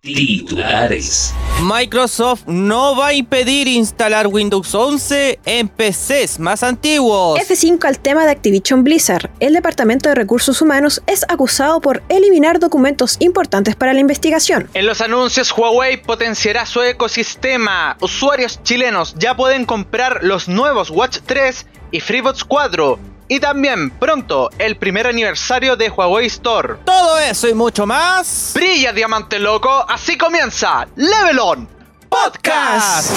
Titulares. Microsoft no va a impedir instalar Windows 11 en PCs más antiguos. F5 al tema de Activision Blizzard. El Departamento de Recursos Humanos es acusado por eliminar documentos importantes para la investigación. En los anuncios, Huawei potenciará su ecosistema. Usuarios chilenos ya pueden comprar los nuevos Watch 3 y FreeBots 4 y también pronto el primer aniversario de Huawei Store. Todo eso y mucho más. Brilla diamante loco, así comienza Level On Podcast.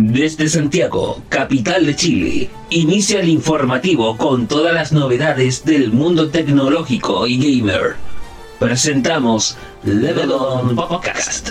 Desde Santiago, capital de Chile, inicia el informativo con todas las novedades del mundo tecnológico y gamer. Presentamos Level On Podcast.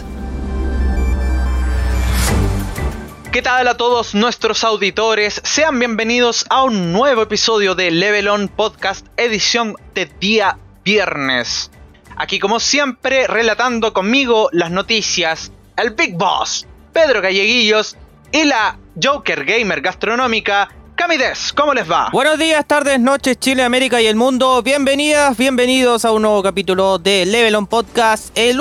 ¿Qué tal a todos nuestros auditores? Sean bienvenidos a un nuevo episodio de Level On Podcast, edición de día viernes. Aquí como siempre, relatando conmigo las noticias, el Big Boss, Pedro Galleguillos y la Joker Gamer Gastronómica, Camides, ¿cómo les va? Buenos días, tardes, noches, Chile, América y el mundo. Bienvenidas, bienvenidos a un nuevo capítulo de Level On Podcast, el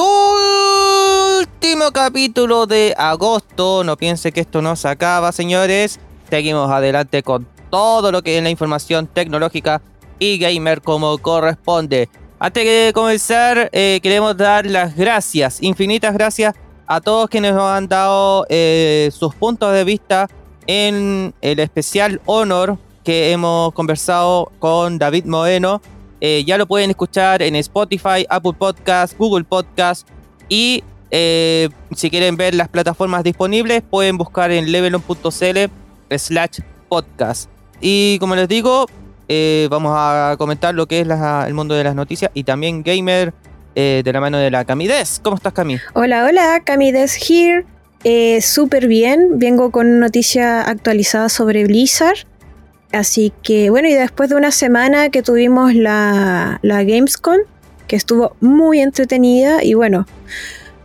último capítulo de agosto. No piense que esto no se acaba, señores. Seguimos adelante con todo lo que es la información tecnológica y gamer como corresponde. Antes de comenzar, eh, queremos dar las gracias, infinitas gracias a todos quienes nos han dado eh, sus puntos de vista en el especial Honor que hemos conversado con David Moeno. Eh, ya lo pueden escuchar en Spotify, Apple Podcast, Google Podcast y eh, si quieren ver las plataformas disponibles pueden buscar en levelon.cl slash podcast. Y como les digo, eh, vamos a comentar lo que es el mundo de las noticias y también gamer de la mano de la Camides. ¿Cómo estás, Cami? Hola, hola, Camides here. Eh, Súper bien, vengo con noticia actualizada sobre Blizzard. Así que bueno, y después de una semana que tuvimos la, la Gamescom, que estuvo muy entretenida y bueno.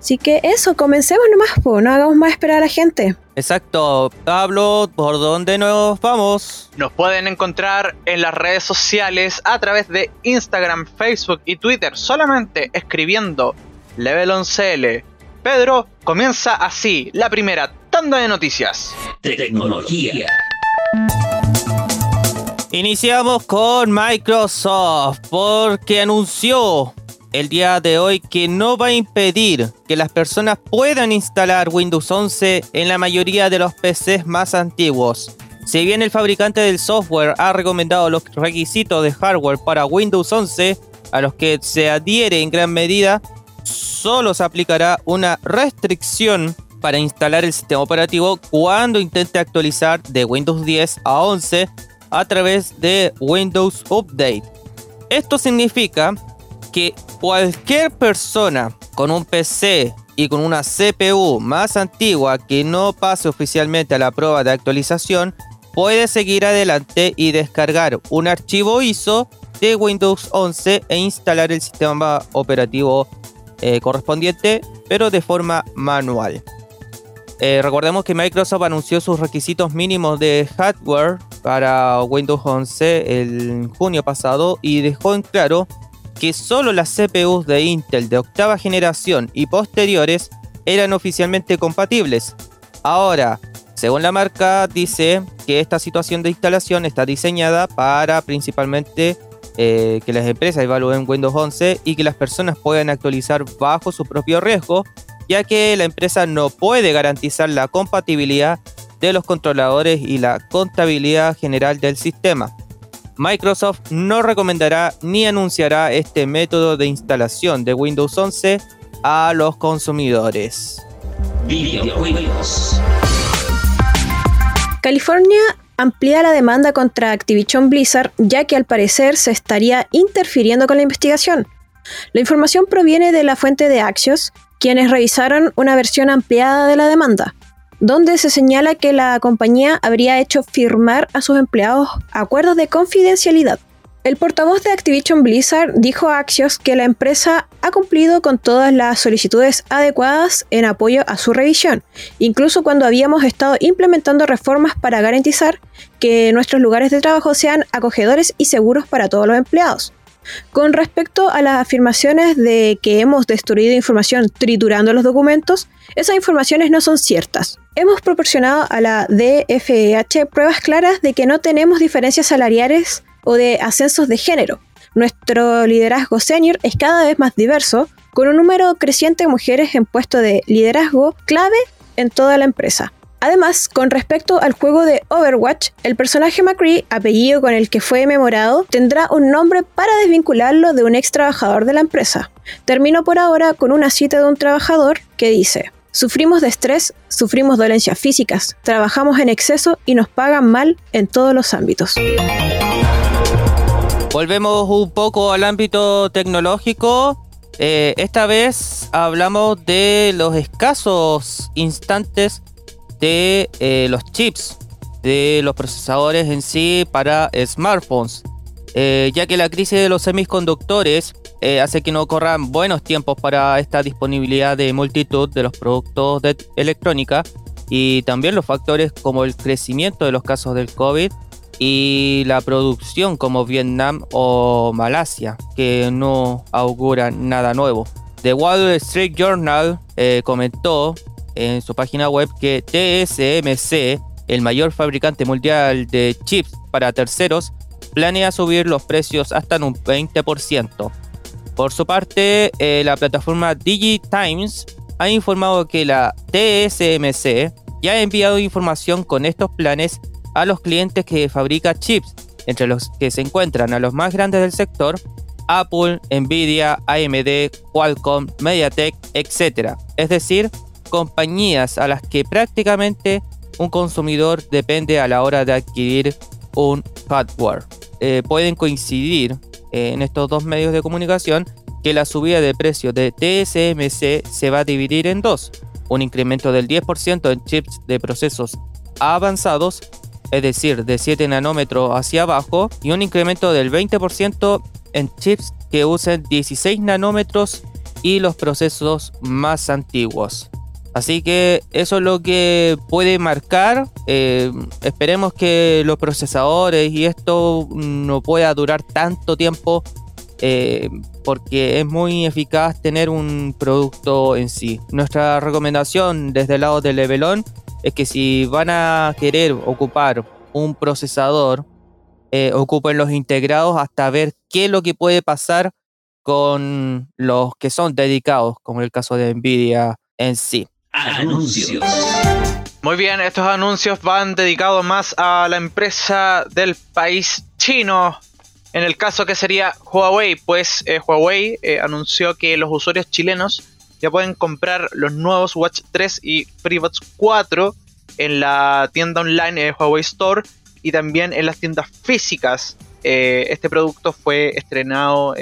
Así que eso, comencemos nomás, no hagamos más esperar a la gente. Exacto, Pablo, ¿por dónde nos vamos? Nos pueden encontrar en las redes sociales a través de Instagram, Facebook y Twitter, solamente escribiendo Level 11L Pedro, comienza así la primera tanda de noticias. Tecnología. Iniciamos con Microsoft porque anunció el día de hoy que no va a impedir que las personas puedan instalar Windows 11 en la mayoría de los PCs más antiguos. Si bien el fabricante del software ha recomendado los requisitos de hardware para Windows 11, a los que se adhiere en gran medida, solo se aplicará una restricción para instalar el sistema operativo cuando intente actualizar de Windows 10 a 11 a través de Windows Update. Esto significa que cualquier persona con un PC y con una CPU más antigua que no pase oficialmente a la prueba de actualización puede seguir adelante y descargar un archivo ISO de Windows 11 e instalar el sistema operativo eh, correspondiente, pero de forma manual. Eh, recordemos que Microsoft anunció sus requisitos mínimos de hardware para Windows 11 el junio pasado y dejó en claro que solo las CPUs de Intel de octava generación y posteriores eran oficialmente compatibles. Ahora, según la marca, dice que esta situación de instalación está diseñada para principalmente eh, que las empresas evalúen Windows 11 y que las personas puedan actualizar bajo su propio riesgo, ya que la empresa no puede garantizar la compatibilidad de los controladores y la contabilidad general del sistema. Microsoft no recomendará ni anunciará este método de instalación de Windows 11 a los consumidores. California amplía la demanda contra Activision Blizzard ya que al parecer se estaría interfiriendo con la investigación. La información proviene de la fuente de Axios, quienes revisaron una versión ampliada de la demanda, donde se señala que la compañía habría hecho firmar a sus empleados acuerdos de confidencialidad. El portavoz de Activision Blizzard dijo a Axios que la empresa ha cumplido con todas las solicitudes adecuadas en apoyo a su revisión, incluso cuando habíamos estado implementando reformas para garantizar que nuestros lugares de trabajo sean acogedores y seguros para todos los empleados. Con respecto a las afirmaciones de que hemos destruido información triturando los documentos, esas informaciones no son ciertas. Hemos proporcionado a la DFEH pruebas claras de que no tenemos diferencias salariales o de ascensos de género. Nuestro liderazgo senior es cada vez más diverso, con un número creciente de mujeres en puesto de liderazgo clave en toda la empresa. Además, con respecto al juego de Overwatch, el personaje McCree, apellido con el que fue memorado, tendrá un nombre para desvincularlo de un ex trabajador de la empresa. Termino por ahora con una cita de un trabajador que dice, Sufrimos de estrés, sufrimos dolencias físicas, trabajamos en exceso y nos pagan mal en todos los ámbitos. Volvemos un poco al ámbito tecnológico. Eh, esta vez hablamos de los escasos instantes de eh, los chips, de los procesadores en sí para smartphones, eh, ya que la crisis de los semiconductores eh, hace que no corran buenos tiempos para esta disponibilidad de multitud de los productos de electrónica y también los factores como el crecimiento de los casos del COVID y la producción como Vietnam o Malasia, que no auguran nada nuevo. The Wall Street Journal comentó en su página web que TSMC, el mayor fabricante mundial de chips para terceros, planea subir los precios hasta en un 20%. Por su parte, eh, la plataforma DigiTimes ha informado que la TSMC ya ha enviado información con estos planes a los clientes que fabrica chips, entre los que se encuentran a los más grandes del sector, Apple, Nvidia, AMD, Qualcomm, MediaTek, etc. Es decir, compañías a las que prácticamente un consumidor depende a la hora de adquirir un hardware. Eh, pueden coincidir en estos dos medios de comunicación que la subida de precio de TSMC se va a dividir en dos. Un incremento del 10% en chips de procesos avanzados, es decir, de 7 nanómetros hacia abajo, y un incremento del 20% en chips que usen 16 nanómetros y los procesos más antiguos. Así que eso es lo que puede marcar. Eh, esperemos que los procesadores y esto no pueda durar tanto tiempo eh, porque es muy eficaz tener un producto en sí. Nuestra recomendación desde el lado de Levelon es que si van a querer ocupar un procesador, eh, ocupen los integrados hasta ver qué es lo que puede pasar con los que son dedicados, como el caso de Nvidia en sí. Anuncios. Muy bien, estos anuncios van dedicados más a la empresa del país chino. En el caso que sería Huawei, pues eh, Huawei eh, anunció que los usuarios chilenos ya pueden comprar los nuevos Watch 3 y FreeBuds 4 en la tienda online de Huawei Store y también en las tiendas físicas. Eh, este producto fue estrenado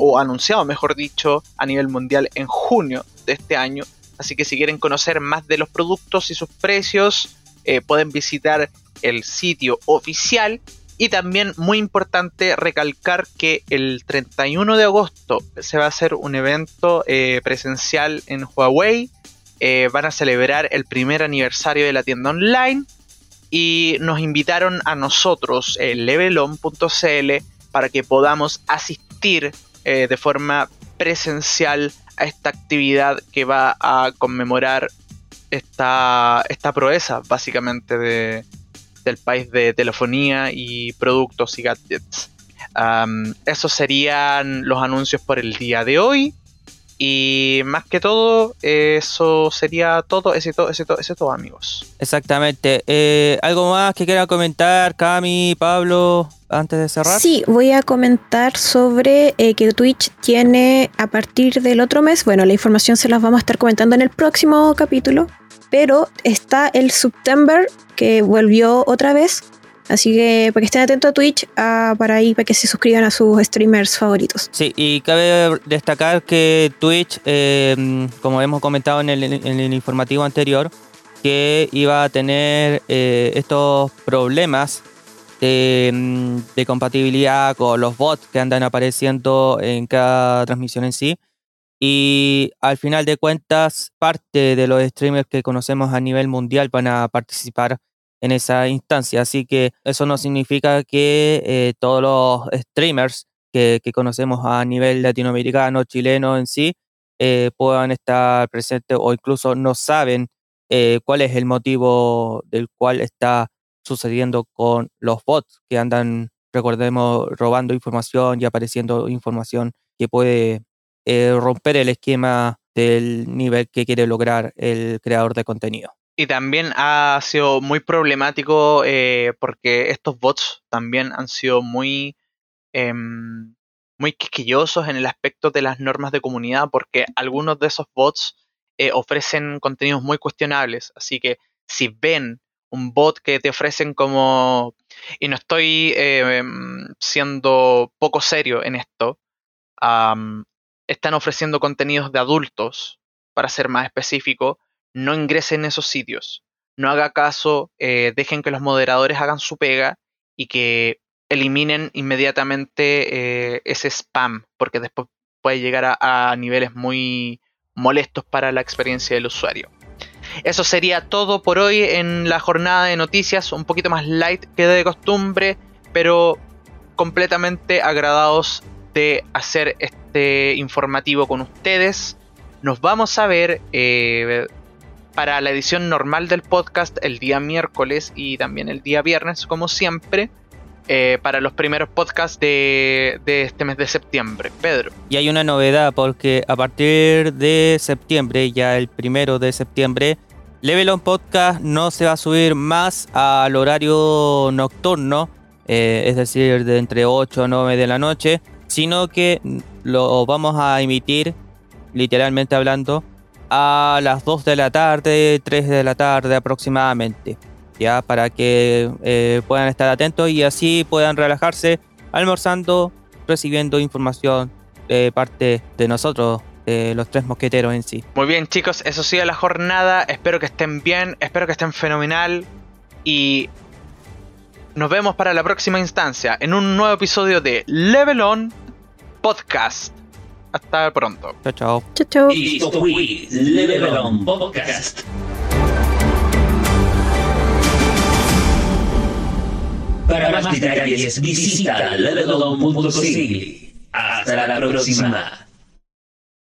o anunciado, mejor dicho, a nivel mundial en junio de este año Así que si quieren conocer más de los productos y sus precios, eh, pueden visitar el sitio oficial. Y también muy importante recalcar que el 31 de agosto se va a hacer un evento eh, presencial en Huawei. Eh, van a celebrar el primer aniversario de la tienda online y nos invitaron a nosotros, el levelon.cl, para que podamos asistir de forma presencial a esta actividad que va a conmemorar esta, esta proeza básicamente de, del país de telefonía y productos y gadgets. esos serían los anuncios por el día de hoy. Y más que todo, eso sería todo, ese todo, ese todo, ese todo amigos. Exactamente. Eh, ¿Algo más que quiera comentar, Cami, Pablo, antes de cerrar? Sí, voy a comentar sobre eh, que Twitch tiene a partir del otro mes, bueno, la información se las vamos a estar comentando en el próximo capítulo, pero está el September que volvió otra vez Así que para que estén atentos a Twitch, ah, para ahí, para que se suscriban a sus streamers favoritos. Sí, y cabe destacar que Twitch, eh, como hemos comentado en el, informativo anterior, que iba a tener eh, estos problemas de, de, compatibilidad con los bots que andan apareciendo en cada transmisión en sí. Y al final de cuentas, parte de los streamers que conocemos a nivel mundial van a participar en esa instancia. Así que eso no significa que eh, todos los streamers que, conocemos a nivel latinoamericano, chileno en sí, eh, puedan estar presentes o incluso no saben eh, cuál es el motivo del cual está sucediendo con los bots que andan, recordemos, robando información y apareciendo información que puede eh, romper el esquema del nivel que quiere lograr el creador de contenido. Y también ha sido muy problemático porque estos bots también han sido muy Em, muy quisquillosos en el aspecto de las normas de comunidad porque algunos de esos bots eh, ofrecen contenidos muy cuestionables. Así que si ven un bot que te ofrecen como... Y no estoy em, siendo poco serio en esto. están ofreciendo contenidos de adultos, para ser más específico. No ingresen en esos sitios. No haga caso, eh, dejen que los moderadores hagan su pega y que eliminen inmediatamente eh, ese spam, porque después puede llegar a, niveles muy molestos para la experiencia del usuario. Eso sería todo por hoy en la jornada de noticias, un poquito más light que de costumbre, pero completamente agradados de hacer este informativo con ustedes. Nos vamos a ver eh, para la edición normal del podcast el día miércoles y también el día viernes, como siempre. Eh, para los primeros podcasts de, este mes de septiembre. Pedro. Y hay una novedad porque a partir de septiembre, ya el primero de septiembre, Level On Podcast no se va a subir más al horario nocturno, eh, es decir, de entre 8 a 9 de la noche, sino que lo vamos a emitir, literalmente hablando, a las 2 de la tarde, 3 de la tarde aproximadamente ya para que eh, puedan estar atentos y así puedan relajarse almorzando, recibiendo información de parte de nosotros, de los tres mosqueteros en sí. Muy bien chicos, eso ha sido la jornada, espero que estén bien, espero que estén fenomenal y nos vemos para la próxima instancia en un nuevo episodio de Level On Podcast. Hasta pronto. Chao, chao. Chao, chao. Y esto fue Level On Podcast. Para más detalles visita levelon.cl. Hasta la próxima.